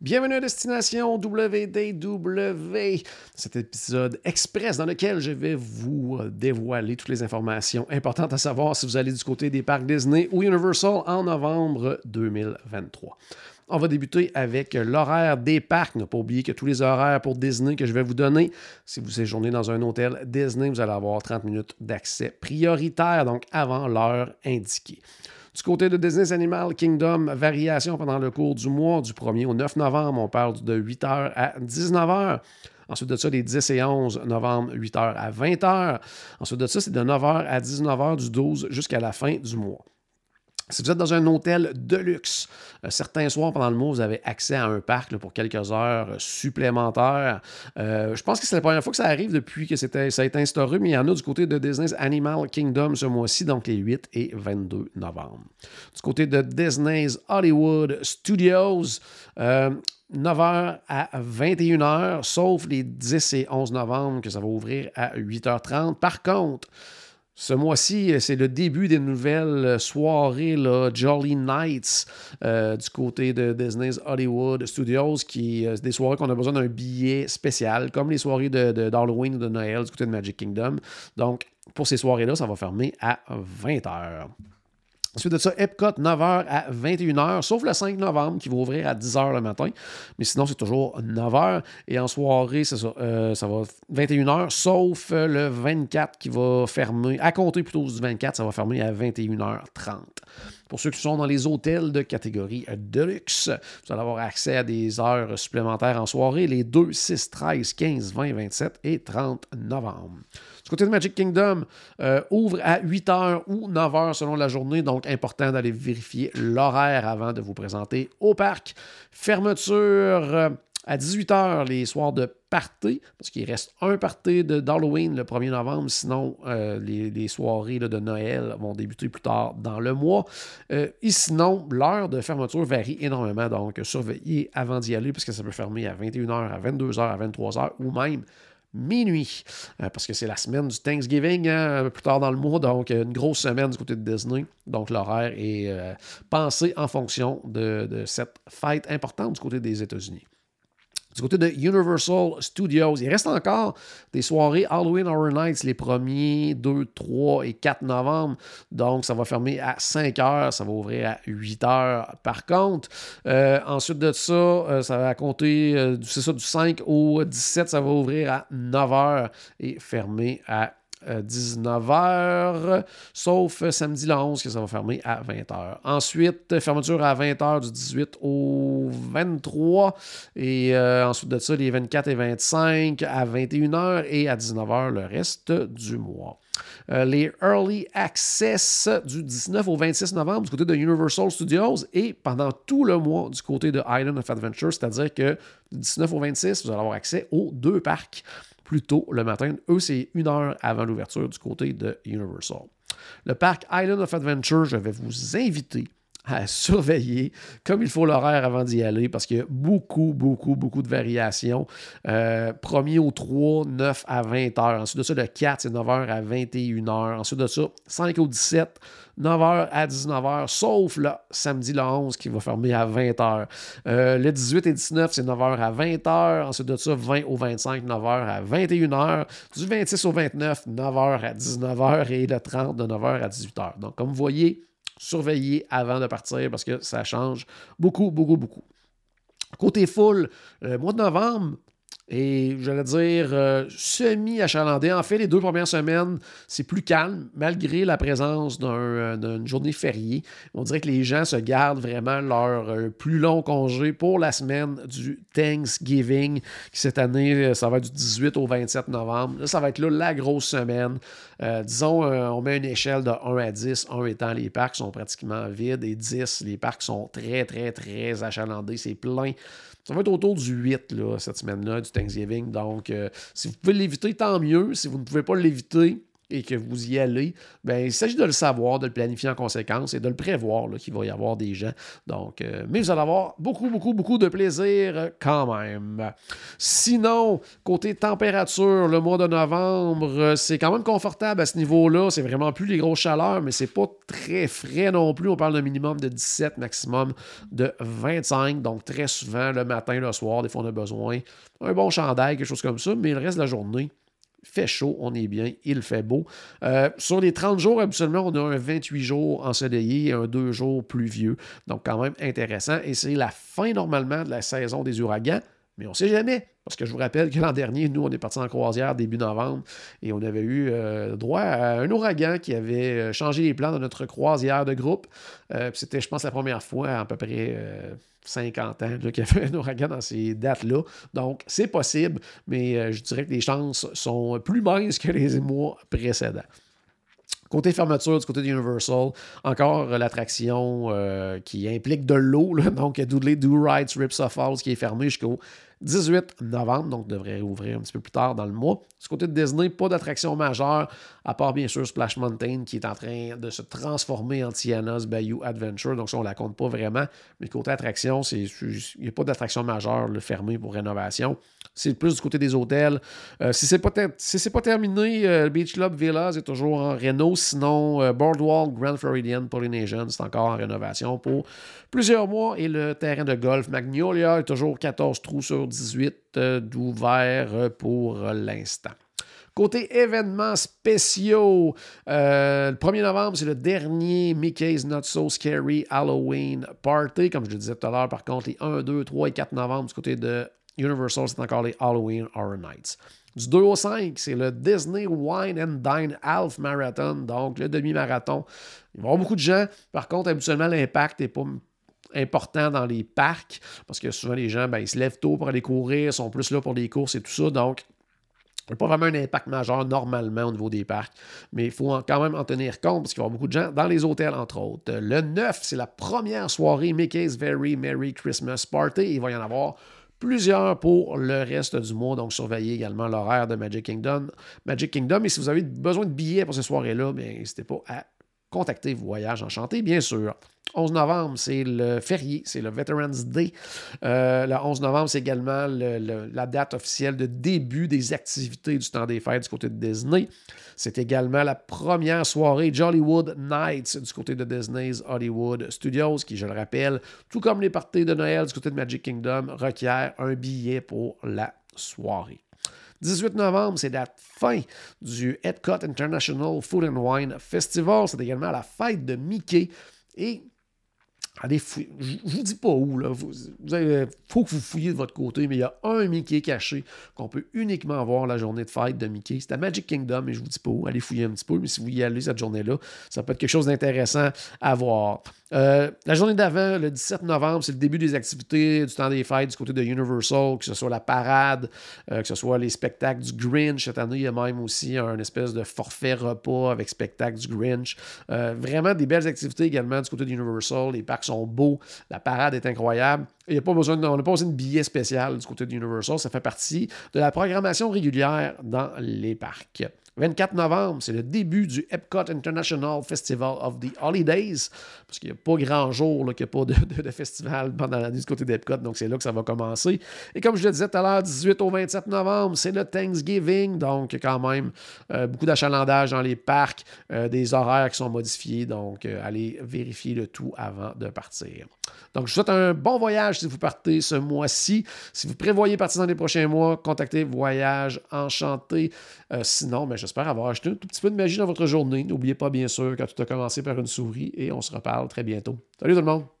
Bienvenue à Destination WDW, cet épisode express dans lequel je vais vous dévoiler toutes les informations importantes à savoir si vous allez du côté des parcs Disney ou Universal en novembre 2023. On va débuter avec l'horaire des parcs. Ne pas oublier que tous les horaires pour Disney que je vais vous donner, si vous séjournez dans un hôtel Disney, vous allez avoir 30 minutes d'accès prioritaire, donc avant l'heure indiquée. Du côté de Disney's Animal Kingdom, variation pendant le cours du mois, du 1er au 9 novembre, on parle de 8h à 19h. Ensuite de ça, les 10 et 11 novembre, 8h à 20h. Ensuite de ça, c'est de 9h à 19h du 12 jusqu'à la fin du mois. Si vous êtes dans un hôtel de luxe, euh, certains soirs pendant le mois, vous avez accès à un parc pour quelques heures supplémentaires. Euh, je pense que c'est la première fois que ça arrive depuis que ça a été instauré, mais il y en a du côté de Disney's Animal Kingdom ce mois-ci, donc les 8 et 22 novembre. Du côté de Disney's Hollywood Studios, 9h euh, à 21h, sauf les 10 et 11 novembre que ça va ouvrir à 8h30. Par contre, ce mois-ci, c'est le début des nouvelles soirées là, Jolly Nights euh, du côté de Disney's Hollywood Studios, qui euh, des soirées qu'on a besoin d'un billet spécial, comme les soirées d'Halloween de, ou de Noël du côté de Magic Kingdom. Donc, pour ces soirées-là, ça va fermer à 20h. Ensuite de ça, Epcot, 9h à 21h, sauf le 5 novembre qui va ouvrir à 10h le matin. Mais sinon, c'est toujours 9h. Et en soirée, ça, euh, ça va 21h, sauf le 24 qui va fermer, à compter plutôt du 24, ça va fermer à 21h30. Pour ceux qui sont dans les hôtels de catégorie Deluxe, vous allez avoir accès à des heures supplémentaires en soirée les 2, 6, 13, 15, 20, 27 et 30 novembre. Du côté de Magic Kingdom, euh, ouvre à 8h ou 9h selon la journée, donc important d'aller vérifier l'horaire avant de vous présenter au parc. Fermeture euh, à 18h les soirs de party, parce qu'il reste un party d'Halloween le 1er novembre, sinon euh, les, soirées de Noël vont débuter plus tard dans le mois. Euh, et sinon, l'heure de fermeture varie énormément, donc surveillez avant d'y aller, parce que ça peut fermer à 21h, à 22h, à 23h ou même minuit, euh, parce que c'est la semaine du Thanksgiving, hein, plus tard dans le mois, donc une grosse semaine du côté de Disney. Donc l'horaire est pensé en fonction de cette fête importante du côté des États-Unis. Du côté de Universal Studios, il reste encore des soirées Halloween Horror Nights les 1er, 2, 3 et 4 novembre. Donc, ça va fermer à 5 heures. Ça va ouvrir à 8 heures par contre. Euh, ensuite de ça, euh, ça va compter, euh, c'est ça, du 5 au 17, ça va ouvrir à 9 heures et fermer à 19h, sauf samedi le 11 que ça va fermer à 20h. Ensuite, fermeture à 20h du 18 au 23 et euh, ensuite de ça, les 24 et 25 à 21h et à 19h le reste du mois. Euh, les Early Access du 19 au 26 novembre du côté de Universal Studios et pendant tout le mois du côté de Island of Adventure, c'est-à-dire que du 19 au 26, vous allez avoir accès aux deux parcs plus tôt le matin. Eux, c'est une heure avant l'ouverture du côté de Universal. Le parc Island of Adventure, je vais vous inviter à surveiller comme il faut l'horaire avant d'y aller parce qu'il y a beaucoup, beaucoup, beaucoup de variations. Euh, premier au 3, 9 à 20 heures. Ensuite de ça, le 4, c'est 9 h à 21 h. Ensuite de ça, 5 au 17, 9h à 19h, sauf le samedi le 11 qui va fermer à 20h. Euh, le 18 et 19, c'est 9h à 20h. Ensuite de ça, 20 au 25, 9h à 21h. Du 26 au 29, 9h à 19h. Et le 30, de 9h à 18h. Donc, comme vous voyez, surveillez avant de partir parce que ça change beaucoup, beaucoup, beaucoup. Côté full, le mois de novembre, et j'allais dire euh, semi-achalandé. En fait, les deux premières semaines, c'est plus calme, malgré la présence euh, d'une journée fériée. On dirait que les gens se gardent vraiment leur euh, plus long congé pour la semaine du Thanksgiving, qui cette année, ça va être du 18 au 27 novembre. Là, ça va être là la grosse semaine. disons, on met une échelle de 1 à 10, 1 étant les parcs sont pratiquement vides, et 10, les parcs sont très, très, très achalandés. C'est plein. Ça va être autour du 8 là, cette semaine-là, du Thanksgiving. Donc, euh, si vous pouvez l'éviter, tant mieux. Si vous ne pouvez pas l'éviter, et que vous y allez, ben, il s'agit de le savoir, de le planifier en conséquence et de le prévoir qu'il va y avoir des gens. Donc, euh, mais vous allez avoir beaucoup, beaucoup, beaucoup de plaisir quand même. Sinon, côté température, le mois de novembre, c'est quand même confortable à ce niveau-là. C'est vraiment plus les grosses chaleurs, mais c'est pas très frais non plus. On parle d'un minimum de 17, maximum de 25. Donc, très souvent, le matin, le soir, des fois, on a besoin d'un bon chandail, quelque chose comme ça. Mais le reste de la journée, fait chaud, on est bien, il fait beau. Euh, sur les 30 jours, habituellement, on a un 28 jours ensoleillé et un 2 jours pluvieux. Donc, quand même intéressant. Et c'est la fin, normalement, de la saison des ouragans. Mais on ne sait jamais. Parce que je vous rappelle que l'an dernier, nous, on est parti en croisière début novembre et on avait eu euh, droit à un ouragan qui avait euh, changé les plans de notre croisière de groupe. C'était, je pense, la première fois à, peu près 50 ans qu'il y avait un ouragan dans ces dates-là. Donc, c'est possible, mais euh, je dirais que les chances sont plus minces que les mois précédents. Côté fermeture du côté d'Universal, encore l'attraction euh, qui implique de l'eau, donc Doodly Do Rides Rips of Falls qui est fermé jusqu'au 18 novembre, donc devrait ouvrir un petit peu plus tard dans le mois. Du côté de Disney, pas d'attraction majeure, à part bien sûr Splash Mountain qui est en train de se transformer en Tiana's Bayou Adventure, donc ça on la compte pas vraiment. Mais côté attraction, il n'y a pas d'attraction majeure le pour rénovation. C'est plus du côté des hôtels. Euh, si c'est pas, pas terminé, euh, Beach Club Villas est toujours en réno. Sinon, euh, Boardwalk Grand Floridian Polynesian, c'est encore en rénovation pour plusieurs mois. Et le terrain de golf Magnolia est toujours 14 trous sur 18 d'ouvert pour l'instant. Côté événements spéciaux, le 1er novembre, c'est le dernier Mickey's Not So Scary Halloween Party. Comme je le disais tout à l'heure, par contre, les 1, 2, 3 et 4 novembre, du côté de Universal, c'est encore les Halloween Horror Nights. Du 2 au 5, c'est le Disney Wine and Dine Half Marathon, donc le demi-marathon. Il va y avoir beaucoup de gens. Par contre, habituellement, l'impact n'est pas important dans les parcs parce que souvent les gens, ben, ils se lèvent tôt pour aller courir, sont plus là pour les courses et tout ça. Donc, pas vraiment un impact majeur normalement au niveau des parcs, mais il faut quand même en tenir compte parce qu'il va y avoir beaucoup de gens dans les hôtels, entre autres. Le 9, c'est la première soirée Mickey's Very Merry Christmas Party. Il va y en avoir plusieurs pour le reste du mois. Donc, surveillez également l'horaire de Magic Kingdom. Magic Kingdom, et si vous avez besoin de billets pour ces soirées-là, n'hésitez pas à contacter Voyage Enchanté, bien sûr. 11 novembre, c'est le férié, c'est le Veterans Day. Euh, le 11 novembre, c'est également la date officielle de début des activités du temps des fêtes du côté de Disney. C'est également la première soirée Jollywood Nights du côté de Disney's Hollywood Studios, qui, je le rappelle, tout comme les parties de Noël du côté de Magic Kingdom, requiert un billet pour la soirée. 18 novembre, c'est la fin du Epcot International Food and Wine Festival. C'est également la fête de Mickey. Et Allez fouiller. Je ne vous dis pas où. Là. Faut que vous fouilliez de votre côté, mais il y a un Mickey caché qu'on peut uniquement voir la journée de fête de Mickey. C'est à Magic Kingdom, mais je vous dis pas où. Allez fouiller un petit peu, mais si vous y allez cette journée-là, ça peut être quelque chose d'intéressant à voir. Euh, la journée d'avant, le 17 novembre, c'est le début des activités du temps des fêtes du côté de Universal, que ce soit la parade, euh, que ce soit les spectacles du Grinch. Cette année, il y a même aussi un espèce de forfait repas avec spectacle du Grinch. Euh, vraiment des belles activités également du côté de Universal. Les parcs sont beaux, la parade est incroyable. Il y a pas besoin on n'a pas besoin de billets spécial du côté de Universal. Ça fait partie de la programmation régulière dans les parcs. 24 novembre, c'est le début du Epcot International Festival of the Holidays, parce qu'il n'y a pas grand jour qu'il n'y a pas de, festival pendant l'année du côté d'Epcot, donc c'est là que ça va commencer. Et comme je le disais tout à l'heure, 18 au 27 novembre, c'est le Thanksgiving, donc quand même euh, beaucoup d'achalandage dans les parcs, euh, des horaires qui sont modifiés, donc euh, allez vérifier le tout avant de partir. Donc je vous souhaite un bon voyage si vous partez ce mois-ci. Si vous prévoyez partir dans les prochains mois, contactez Voyage Enchanté. sinon, mais ben, je J'espère avoir acheté un tout petit peu de magie dans votre journée. N'oubliez pas, bien sûr, quand tout a commencé par une souris et on se reparle très bientôt. Salut tout le monde!